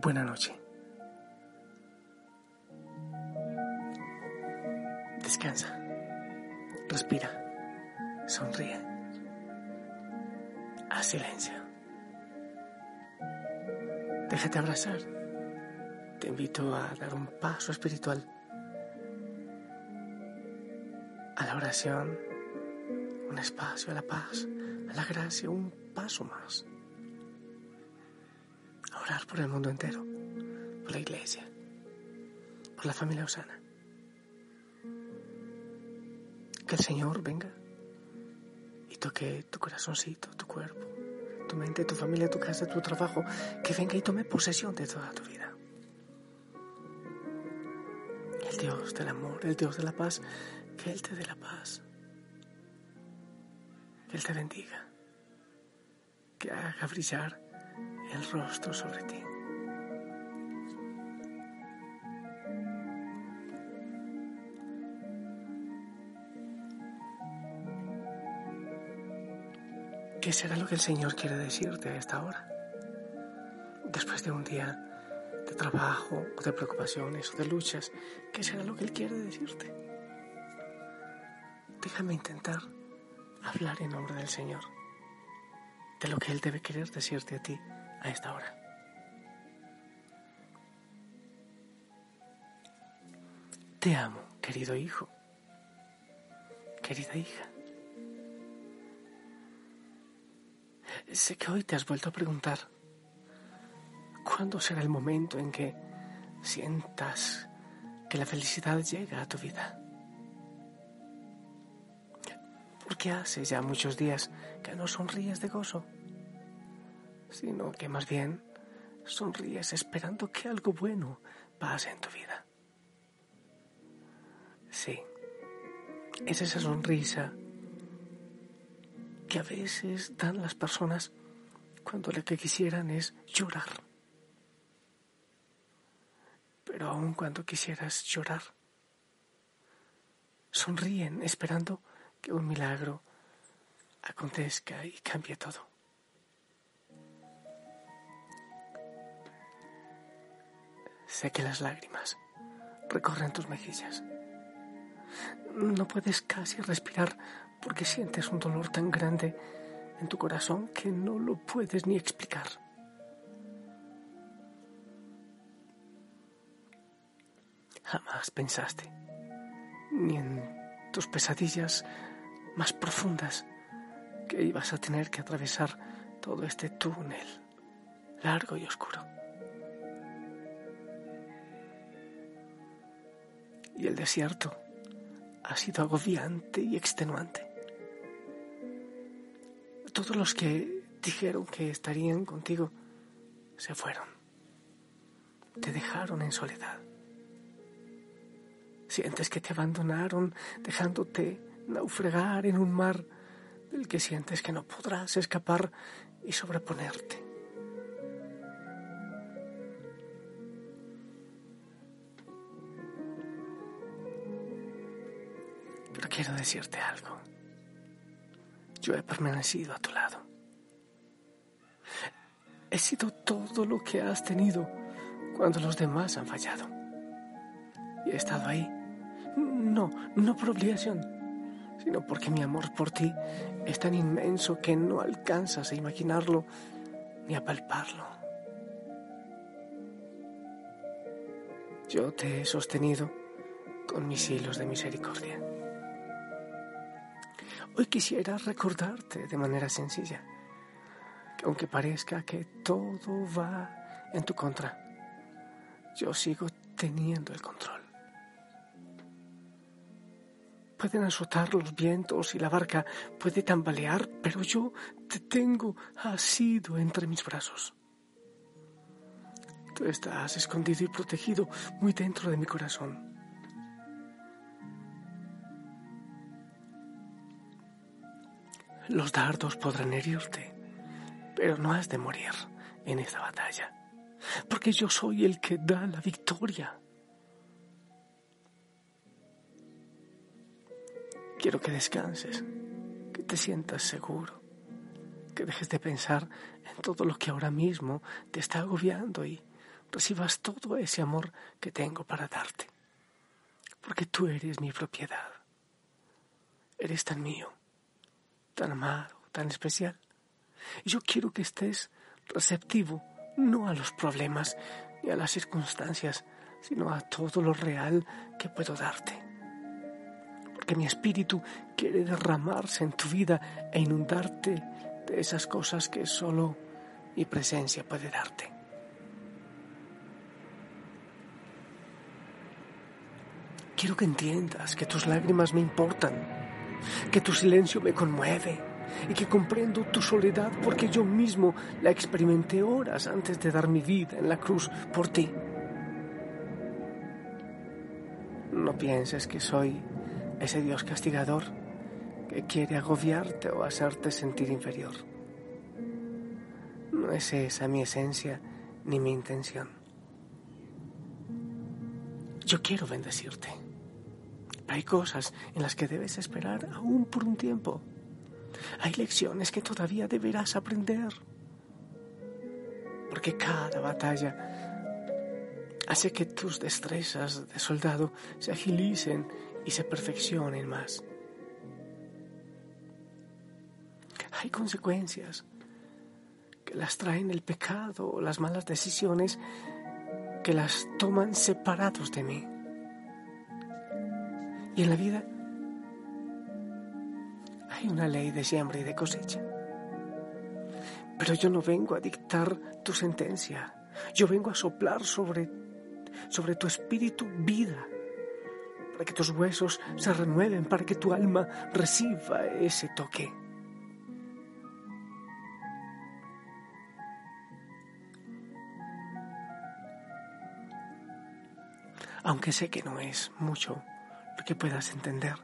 buena noche. Descansa, respira, sonríe, haz silencio. Déjate abrazar. Te invito a dar un paso espiritual a la oración, un espacio a la paz, a la gracia, un paso más. Por el mundo entero, por la iglesia, por la familia Osana. Que el Señor venga y toque tu corazoncito, tu cuerpo, tu mente, tu familia, tu casa, tu trabajo, que venga y tome posesión de toda tu vida. El Dios del amor, el Dios de la paz, que Él te dé la paz, que Él te bendiga, que haga brillar el rostro sobre ti. ¿Qué será lo que el Señor quiere decirte a esta hora? Después de un día de trabajo o de preocupaciones o de luchas, ¿qué será lo que Él quiere decirte? Déjame intentar hablar en nombre del Señor, de lo que Él debe querer decirte a ti a esta hora. Te amo, querido hijo, querida hija. Sé que hoy te has vuelto a preguntar, ¿cuándo será el momento en que sientas que la felicidad llega a tu vida? Porque hace ya muchos días que no sonríes de gozo, sino que más bien sonríes esperando que algo bueno pase en tu vida. Sí, es esa sonrisa que a veces dan las personas cuando lo que quisieran es llorar. Pero aun cuando quisieras llorar, sonríen esperando que un milagro acontezca y cambie todo. Sé que las lágrimas recorren tus mejillas. No puedes casi respirar porque sientes un dolor tan grande en tu corazón que no lo puedes ni explicar. Jamás pensaste, ni en tus pesadillas más profundas, que ibas a tener que atravesar todo este túnel largo y oscuro. Y el desierto ha sido agobiante y extenuante todos los que dijeron que estarían contigo se fueron. Te dejaron en soledad. Sientes que te abandonaron dejándote naufragar en un mar del que sientes que no podrás escapar y sobreponerte. Quiero decirte algo yo he permanecido a tu lado. He sido todo lo que has tenido cuando los demás han fallado. Y he estado ahí, no, no por obligación, sino porque mi amor por ti es tan inmenso que no alcanzas a imaginarlo ni a palparlo. Yo te he sostenido con mis hilos de misericordia. Hoy quisiera recordarte de manera sencilla que aunque parezca que todo va en tu contra, yo sigo teniendo el control. Pueden azotar los vientos y la barca puede tambalear, pero yo te tengo asido entre mis brazos. Tú estás escondido y protegido muy dentro de mi corazón. Los dardos podrán herirte, pero no has de morir en esta batalla, porque yo soy el que da la victoria. Quiero que descanses, que te sientas seguro, que dejes de pensar en todo lo que ahora mismo te está agobiando y recibas todo ese amor que tengo para darte. Porque tú eres mi propiedad. Eres tan mío, tan amado, tan especial. Y yo quiero que estés receptivo no a los problemas ni a las circunstancias, sino a todo lo real que puedo darte. Porque mi espíritu quiere derramarse en tu vida e inundarte de esas cosas que solo mi presencia puede darte. Quiero que entiendas que tus lágrimas me importan, que tu silencio me conmueve y que comprendo tu soledad porque yo mismo la experimenté horas antes de dar mi vida en la cruz por ti. No pienses que soy ese Dios castigador que quiere agobiarte o hacerte sentir inferior. No es esa mi esencia ni mi intención. Yo quiero bendecirte. Hay cosas en las que debes esperar aún por un tiempo. Hay lecciones que todavía deberás aprender. Porque cada batalla hace que tus destrezas de soldado se agilicen y se perfeccionen más. Hay consecuencias que las traen el pecado o las malas decisiones que las toman separados de mí. Y en la vida hay una ley de siembra y de cosecha. Pero yo no vengo a dictar tu sentencia. Yo vengo a soplar sobre, sobre tu espíritu vida, para que tus huesos se renueven, para que tu alma reciba ese toque. Aunque sé que no es mucho que puedas entender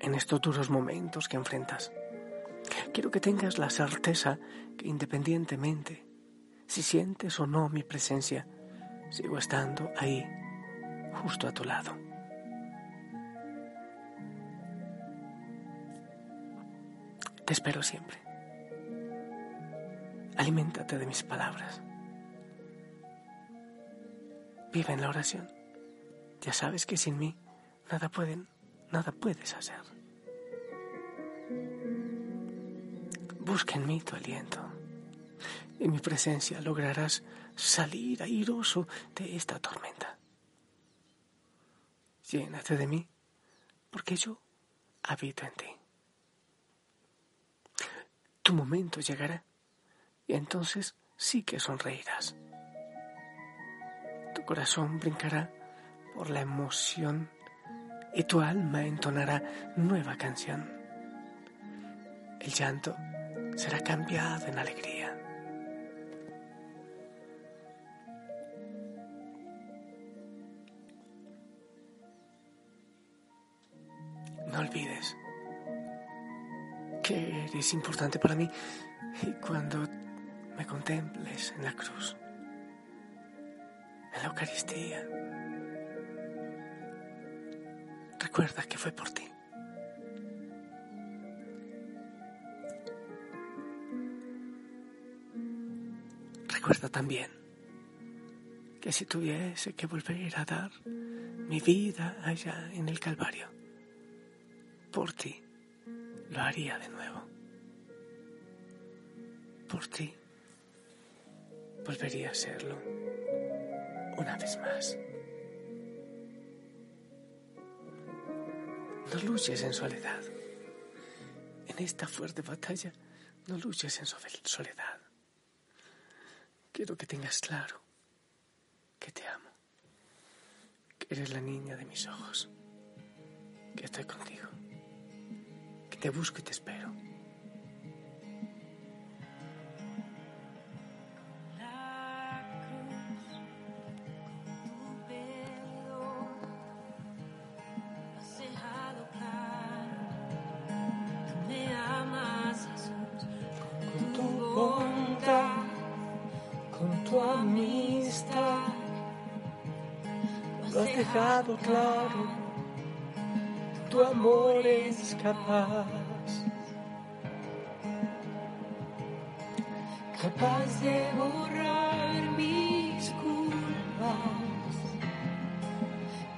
en estos duros momentos que enfrentas. Quiero que tengas la certeza que independientemente si sientes o no mi presencia, sigo estando ahí, justo a tu lado. Te espero siempre. Aliméntate de mis palabras. Vive en la oración. Ya sabes que sin mí Nada pueden, nada puedes hacer. Busca en mí tu aliento. En mi presencia lograrás salir airoso de esta tormenta. Llénate de mí, porque yo habito en ti. Tu momento llegará y entonces sí que sonreirás. Tu corazón brincará por la emoción y tu alma entonará nueva canción. El llanto será cambiado en alegría. No olvides que eres importante para mí y cuando me contemples en la cruz, en la Eucaristía, Recuerda que fue por ti. Recuerda también que si tuviese que volver a dar mi vida allá en el Calvario, por ti lo haría de nuevo. Por ti volvería a hacerlo una vez más. No luches en soledad. En esta fuerte batalla, no luches en soledad. Quiero que tengas claro que te amo, que eres la niña de mis ojos, que estoy contigo, que te busco y te espero. Dejado claro, tu amor es capaz, capaz de borrar mis culpas paz,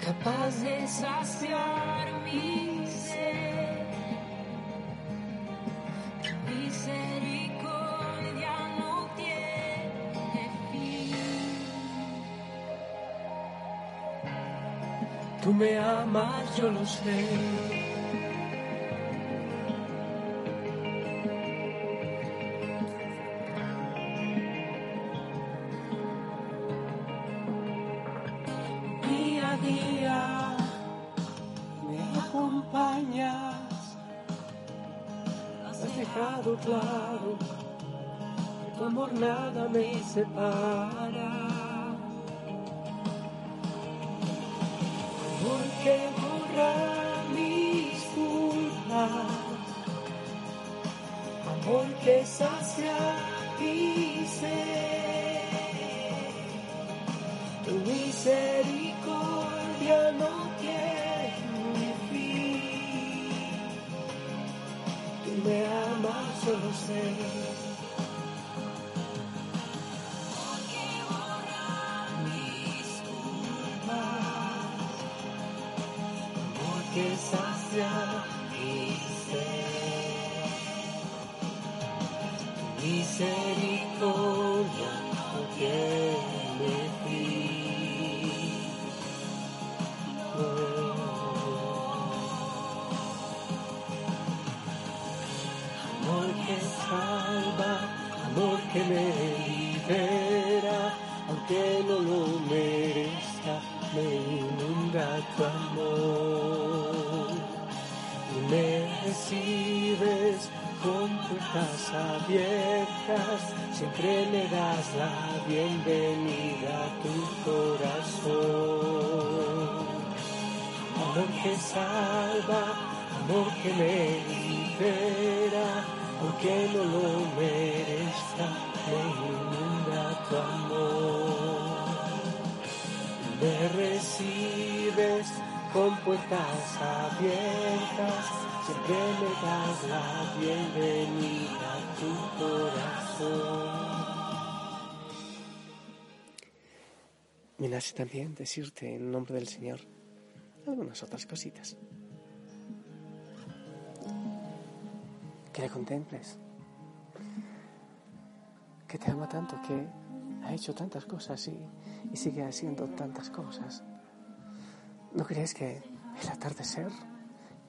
capaz de saciar mi sed. Tú me amas, yo lo sé. Día a día me acompañas. Has dejado claro que tu amor nada me separa. Porque borra mis culpas, amor que sacia mi. Tu misericordia no tiene fin. Tú me amas, yo lo sé. Siempre me das la bienvenida a tu corazón. Amor que salva, amor que me libera, aunque no lo merezca, me inunda tu amor. Me recibes con puertas abiertas, siempre me das la bienvenida a tu corazón. Me nace también decirte en nombre del Señor algunas otras cositas. Que le contemples, que te ama tanto, que ha hecho tantas cosas y, y sigue haciendo tantas cosas. ¿No crees que el atardecer,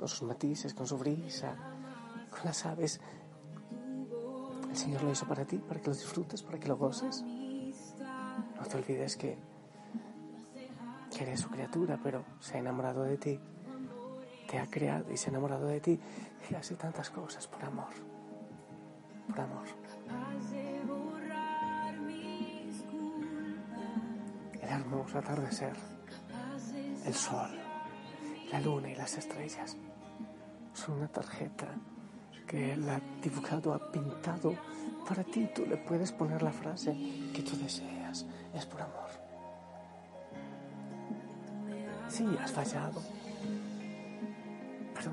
con sus matices, con su brisa, con las aves, el Señor lo hizo para ti, para que lo disfrutes, para que lo goces? No te olvides que, que eres su criatura, pero se ha enamorado de ti, te ha creado y se ha enamorado de ti y hace tantas cosas por amor, por amor. El hermoso atardecer, el sol, la luna y las estrellas son una tarjeta que ha dibujado, ha pintado para ti. Tú le puedes poner la frase que tú deseas. Es por amor. Sí, has fallado. Pero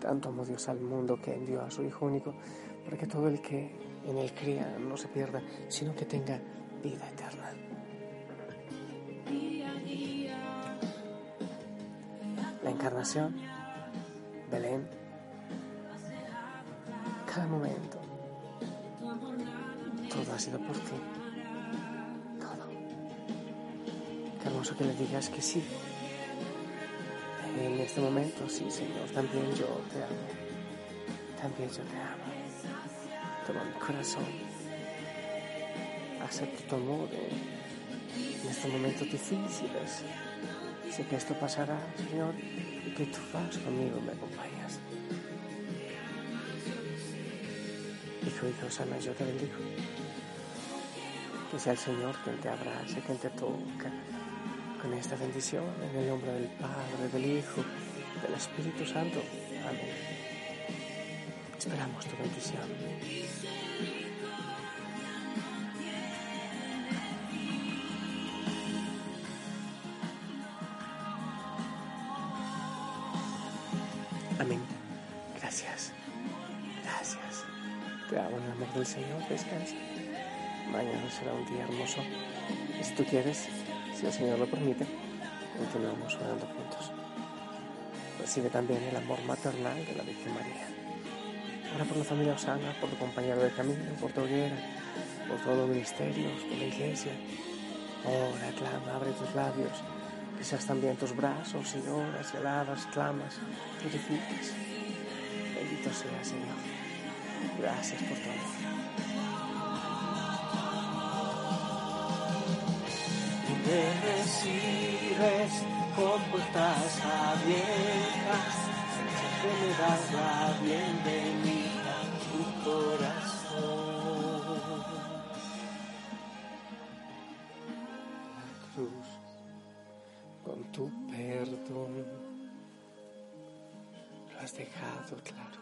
tanto amó Dios al mundo que envió a su Hijo único para que todo el que en él crea no se pierda, sino que tenga vida eterna. La encarnación, Belén, cada momento, todo ha sido por ti. Todo. Qué hermoso que le digas que sí. En este momento, sí, Señor, también yo te amo. También yo te amo. Toma mi corazón. Acepto tu amor en, estos momentos difíciles. Sé que esto pasará, Señor, y que tú vas conmigo me acompañas. Hijo Dios, sana, yo te bendigo. Que sea el Señor quien te abrace, quien te toca con esta bendición en el nombre del Padre, del Hijo, del Espíritu Santo. Amén. Esperamos tu bendición. Del Señor. Descansa. Mañana será un día hermoso. Y si tú quieres, si el Señor lo permite, continuamos orando juntos. Recibe también el amor maternal de la Virgen María. Ora por la familia Osana, por tu compañero de camino, por tu hoguera, por todos los ministerios, por la iglesia. Ora, clama, abre tus labios, seas también tus brazos oras y alabas, clamas, purificas. Bendito sea, Señor. Gracias por tu amor. y me recibes con puertas abiertas, siempre me das la bienvenida a tu corazón. La cruz, con tu perdón, lo has dejado claro.